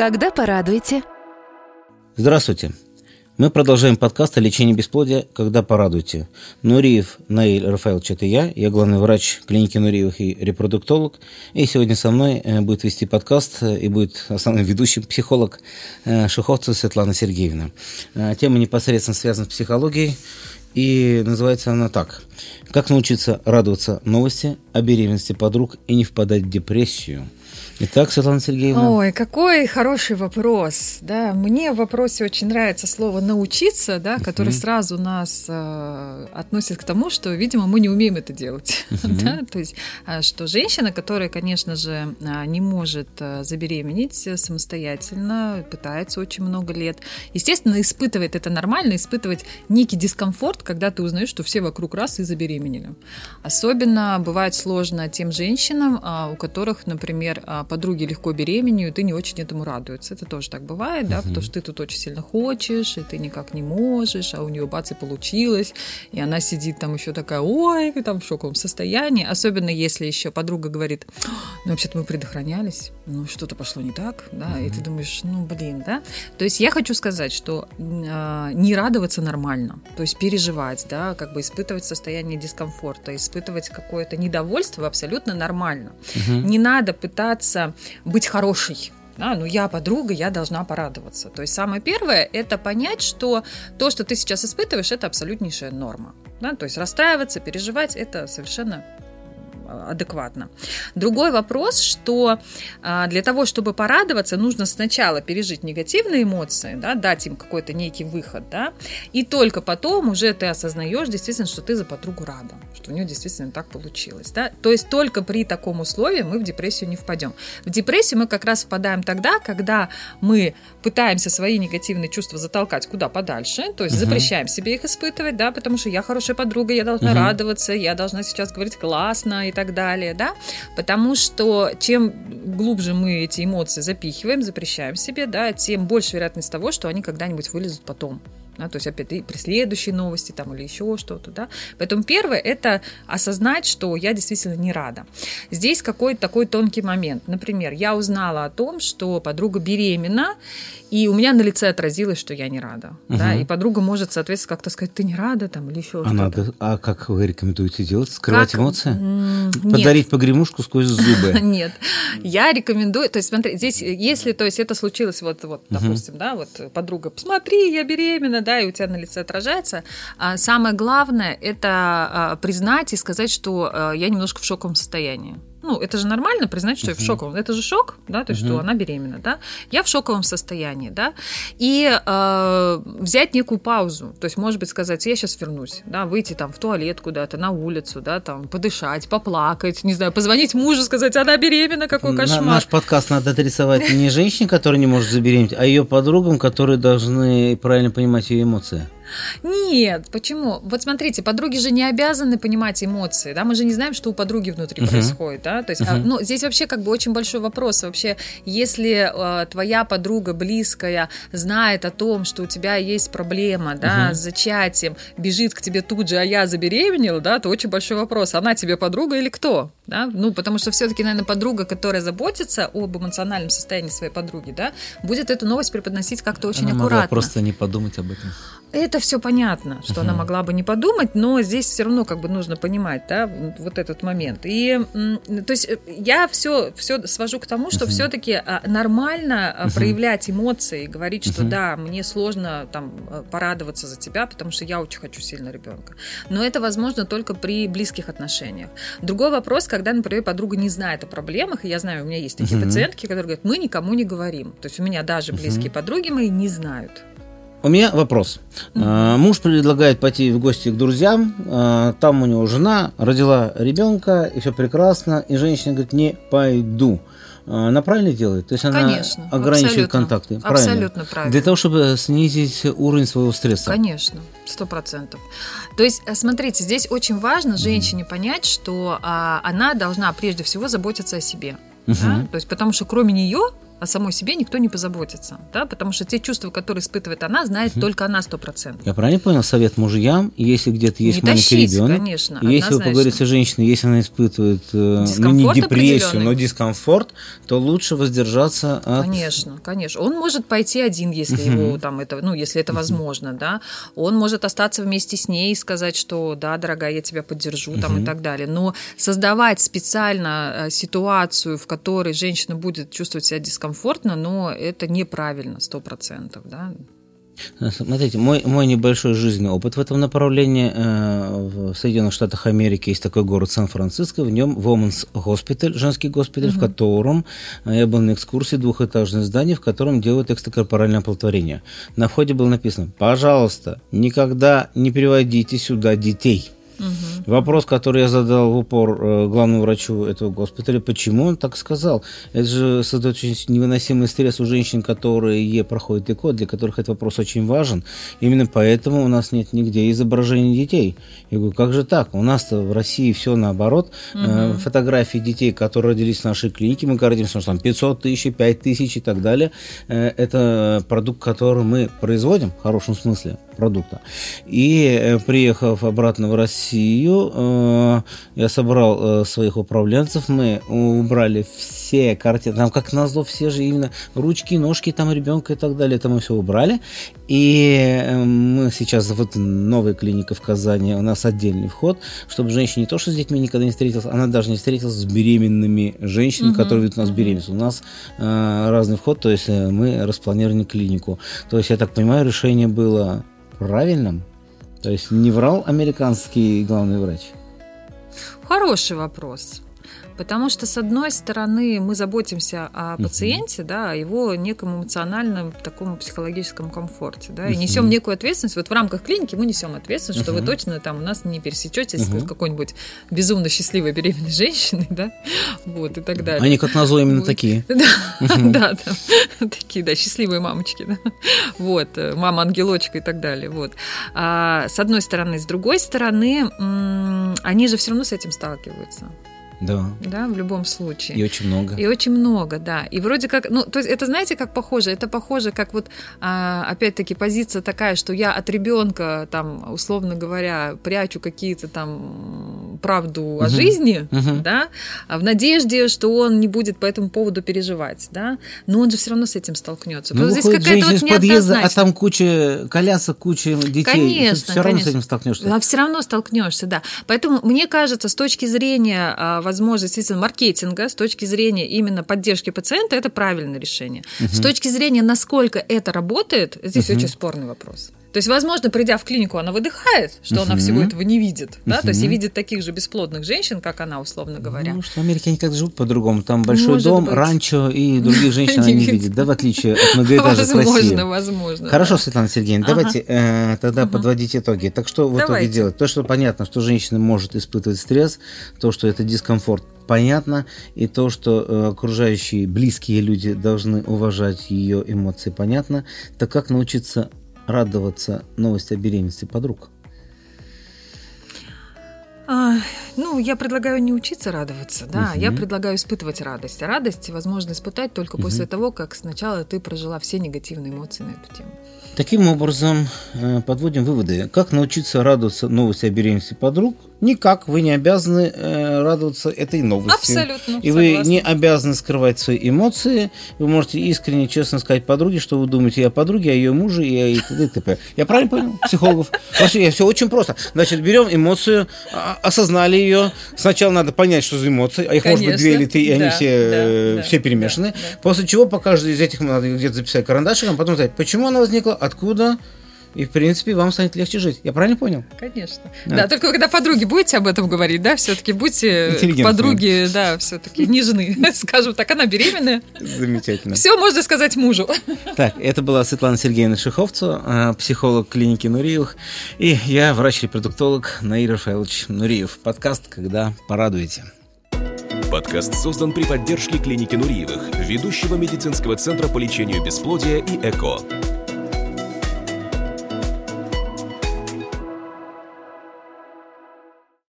Когда порадуете? Здравствуйте. Мы продолжаем подкаст о лечении бесплодия «Когда порадуйте». Нуриев Наиль Рафаэлович – это я. Я главный врач клиники Нуриевых и репродуктолог. И сегодня со мной э, будет вести подкаст э, и будет основным ведущим психолог э, Шуховцева Светлана Сергеевна. Тема непосредственно связана с психологией. И называется она так. Как научиться радоваться новости о беременности подруг и не впадать в депрессию – Итак, Светлана Сергеевна. Ой, какой хороший вопрос. Да, мне в вопросе очень нравится слово научиться, да, которое uh-huh. сразу нас э, относит к тому, что, видимо, мы не умеем это делать. Uh-huh. да? То есть, э, что женщина, которая, конечно же, э, не может э, забеременеть самостоятельно, пытается очень много лет, естественно, испытывает это нормально, испытывать некий дискомфорт, когда ты узнаешь, что все вокруг раз и забеременели. Особенно бывает сложно тем женщинам, у которых, например, подруги легко беременеют и не очень этому радуются. Это тоже так бывает, да, потому что ты тут очень сильно хочешь, и ты никак не можешь, а у нее бац и получилось, и она сидит там еще такая, ой, там в шоковом состоянии, особенно если еще подруга говорит, ну вообще-то мы предохранялись, ну что-то пошло не так, да, и ты думаешь, ну блин, да. То есть я хочу сказать, что э, не радоваться нормально, то есть переживать, да, как бы испытывать состояние дискомфорта, испытывать какое-то недовольство абсолютно нормально. Угу. Не надо пытаться быть хорошей. Да, ну я подруга, я должна порадоваться. То есть самое первое – это понять, что то, что ты сейчас испытываешь, это абсолютнейшая норма. Да? То есть расстраиваться, переживать – это совершенно адекватно. Другой вопрос, что а, для того, чтобы порадоваться, нужно сначала пережить негативные эмоции, да, дать им какой-то некий выход, да, и только потом уже ты осознаешь действительно, что ты за подругу рада, что у нее действительно так получилось. Да? То есть только при таком условии мы в депрессию не впадем. В депрессию мы как раз впадаем тогда, когда мы пытаемся свои негативные чувства затолкать куда подальше, то есть угу. запрещаем себе их испытывать, да, потому что я хорошая подруга, я должна угу. радоваться, я должна сейчас говорить классно и так далее, да, потому что чем глубже мы эти эмоции запихиваем, запрещаем себе, да, тем больше вероятность того, что они когда-нибудь вылезут потом. Да, то есть, опять, при следующей новости там, или еще что-то. Да? Поэтому первое – это осознать, что я действительно не рада. Здесь какой-то такой тонкий момент. Например, я узнала о том, что подруга беременна, и у меня на лице отразилось, что я не рада. Угу. Да? И подруга может, соответственно, как-то сказать, ты не рада там, или еще а что-то. Надо, а как вы рекомендуете делать? Скрывать как? эмоции? Подарить Нет. погремушку сквозь зубы? Нет. Я рекомендую, то есть смотри, здесь, если, то есть это случилось, вот, вот допустим, да, вот подруга, посмотри, я беременна, да, и у тебя на лице отражается. А самое главное – это а, признать и сказать, что а, я немножко в шоковом состоянии ну, это же нормально признать, что я в шоковом. Это же шок, да, то есть, что она беременна, да. Я в шоковом состоянии, да. И э, взять некую паузу, то есть, может быть, сказать, я сейчас вернусь, да, выйти там в туалет куда-то, на улицу, да, там, подышать, поплакать, не знаю, позвонить мужу, сказать, она беременна, какой кошмар. На, наш подкаст надо адресовать не женщине, которая не может забеременеть, а ее подругам, которые должны правильно понимать ее эмоции. Нет, почему? Вот смотрите, подруги же не обязаны понимать эмоции, да, мы же не знаем, что у подруги внутри uh-huh. происходит, да, то есть, uh-huh. ну, здесь вообще как бы очень большой вопрос, вообще, если э, твоя подруга близкая знает о том, что у тебя есть проблема, да, uh-huh. с зачатием, бежит к тебе тут же, а я забеременела, да, то очень большой вопрос, она тебе подруга или кто, да, ну, потому что все-таки, наверное, подруга, которая заботится об эмоциональном состоянии своей подруги, да, будет эту новость преподносить как-то очень она аккуратно. Могла просто не подумать об этом. Это все понятно, что uh-huh. она могла бы не подумать, но здесь все равно как бы нужно понимать, да, вот этот момент. И то есть э, я все, все свожу к тому, что uh-huh. все-таки а, нормально uh-huh. проявлять эмоции, говорить, что uh-huh. да, мне сложно там э, порадоваться за тебя, потому что я очень хочу сильно ребенка. Но это возможно только при близких отношениях. Другой вопрос, когда, например, подруга не знает о проблемах, и я знаю, у меня есть такие uh-huh. пациентки, которые говорят, мы никому не говорим. То есть у меня даже близкие uh-huh. подруги мои не знают. У меня вопрос. Mm-hmm. Муж предлагает пойти в гости к друзьям. А, там у него жена родила ребенка, и все прекрасно. И женщина говорит, не пойду. А, она правильно делает? То есть она Конечно, ограничивает абсолютно, контакты. Правильно? Абсолютно правильно. Для того, чтобы снизить уровень своего стресса. Конечно, сто процентов. То есть, э, смотрите, здесь очень важно женщине mm-hmm. понять, что а, она должна прежде всего заботиться о себе. Mm-hmm. Да? То есть, потому что кроме нее о самой себе никто не позаботится, да, потому что те чувства, которые испытывает она, знает угу. только она сто процентов. Я правильно понял совет мужьям, если где-то есть не маленький тащить, ребенок, конечно, если вы поговорите с женщиной, если она испытывает э, ну, не депрессию, но дискомфорт, то лучше воздержаться от... Конечно, конечно. Он может пойти один, если угу. его там это, ну, если это возможно, да. Он может остаться вместе с ней и сказать, что да, дорогая, я тебя поддержу, там угу. и так далее. Но создавать специально э, ситуацию, в которой женщина будет чувствовать себя дискомфортно, но это неправильно, сто процентов, да. Смотрите, мой, мой небольшой жизненный опыт в этом направлении. Э, в Соединенных Штатах Америки есть такой город Сан-Франциско, в нем Women's Hospital, женский госпиталь, угу. в котором э, я был на экскурсии, двухэтажное здание, в котором делают экстракорпоральное оплодотворение. На входе было написано, пожалуйста, никогда не приводите сюда детей. Угу. Вопрос, который я задал в упор э, главному врачу этого госпиталя, почему он так сказал? Это же создает очень невыносимый стресс у женщин, которые проходят ЭКО, для которых этот вопрос очень важен. Именно поэтому у нас нет нигде изображений детей. Я говорю, как же так? У нас-то в России все наоборот. Угу. Фотографии детей, которые родились в нашей клинике, мы гордимся, что там 500 тысяч, 5 тысяч и так далее. Э, это продукт, который мы производим, в хорошем смысле продукта. И приехав обратно в Россию. Э, я собрал э, своих управленцев, мы убрали все картины, там как назло все же именно ручки, ножки там ребенка и так далее, это мы все убрали. И э, мы сейчас вот новая клиника в Казани, у нас отдельный вход, чтобы женщина не то, что с детьми никогда не встретилась, она даже не встретилась с беременными женщинами, угу. которые ведут у нас беременность. У нас э, разный вход, то есть мы распланировали клинику. То есть, я так понимаю, решение было правильным? То есть не врал американский главный врач? Хороший вопрос. Потому что, с одной стороны, мы заботимся о пациенте, uh-huh. да, о его неком эмоциональном, таком психологическом комфорте, да, и uh-huh. несем некую ответственность. Вот в рамках клиники мы несем ответственность, uh-huh. что вы точно там у нас не пересечетесь uh-huh. с какой-нибудь безумно счастливой беременной женщиной, да, вот, и так далее. Они, как назло, именно такие. Да, да, такие, да, счастливые мамочки, да, вот, э, мама-ангелочка и так далее, вот. А, с одной стороны. С другой стороны, они же все равно с этим сталкиваются. Да. Да, в любом случае. И очень много. И очень много, да. И вроде как, ну, то есть это знаете, как похоже? Это похоже, как вот, а, опять-таки, позиция такая, что я от ребенка, там, условно говоря, прячу какие-то там правду угу. о жизни, угу. да, а в надежде, что он не будет по этому поводу переживать, да. Но он же все равно с этим столкнется. Ну, здесь какая-то вот из подъезда, а там куча колясок, куча детей. Конечно, все равно конечно. с этим столкнешься. А все равно столкнешься, да. Поэтому мне кажется, с точки зрения а, возможность действительно маркетинга с точки зрения именно поддержки пациента, это правильное решение. Угу. С точки зрения, насколько это работает, здесь угу. очень спорный вопрос. То есть, возможно, придя в клинику, она выдыхает, что uh-huh. она всего этого не видит, да, то есть и видит таких же бесплодных женщин, как она, условно говоря. Ну, что Америки они как живут по-другому. Там большой Может дом, быть. ранчо и других женщин они не видят, да, в отличие от многоэтажек России. Возможно, возможно. Хорошо, Светлана Сергеевна, давайте э, тогда подводить итоги. Так что в итоге делать? То, что понятно, что женщина может испытывать стресс, то, что это дискомфорт, понятно, и то, что э, окружающие близкие люди должны уважать ее эмоции, понятно. Так как научиться радоваться новости о беременности подруг? А, ну, я предлагаю не учиться радоваться, да, угу. я предлагаю испытывать радость. А радость возможно испытать только угу. после того, как сначала ты прожила все негативные эмоции на эту тему. Таким образом, э, подводим выводы. Как научиться радоваться новости о беременности подруг? Никак. Вы не обязаны э, радоваться этой новости. Абсолютно. И вы не обязаны скрывать свои эмоции. Вы можете искренне, честно сказать подруге, что вы думаете о подруге, о ее муже и о т.д. и т.п. Я правильно понял? Психологов. Вообще, все очень просто. Значит, берем эмоцию, а, осознали ее. Сначала надо понять, что за эмоции. А их Конечно. может быть две или три, и да, они все, да, все перемешаны. Да, да. После чего по каждой из этих надо где-то записать карандашиком, потом сказать, почему она возникла, откуда, и, в принципе, вам станет легче жить. Я правильно понял? Конечно. А. Да, только когда подруги будете об этом говорить, да, все-таки будьте подруги, да, все-таки нежны. Скажем так, она беременная. Замечательно. Все можно сказать мужу. Так, это была Светлана Сергеевна Шиховцева, психолог клиники Нуриевых, и я врач-репродуктолог Наир Рафаэлович Нуриев. Подкаст «Когда порадуете». Подкаст создан при поддержке клиники Нуриевых, ведущего медицинского центра по лечению бесплодия и ЭКО.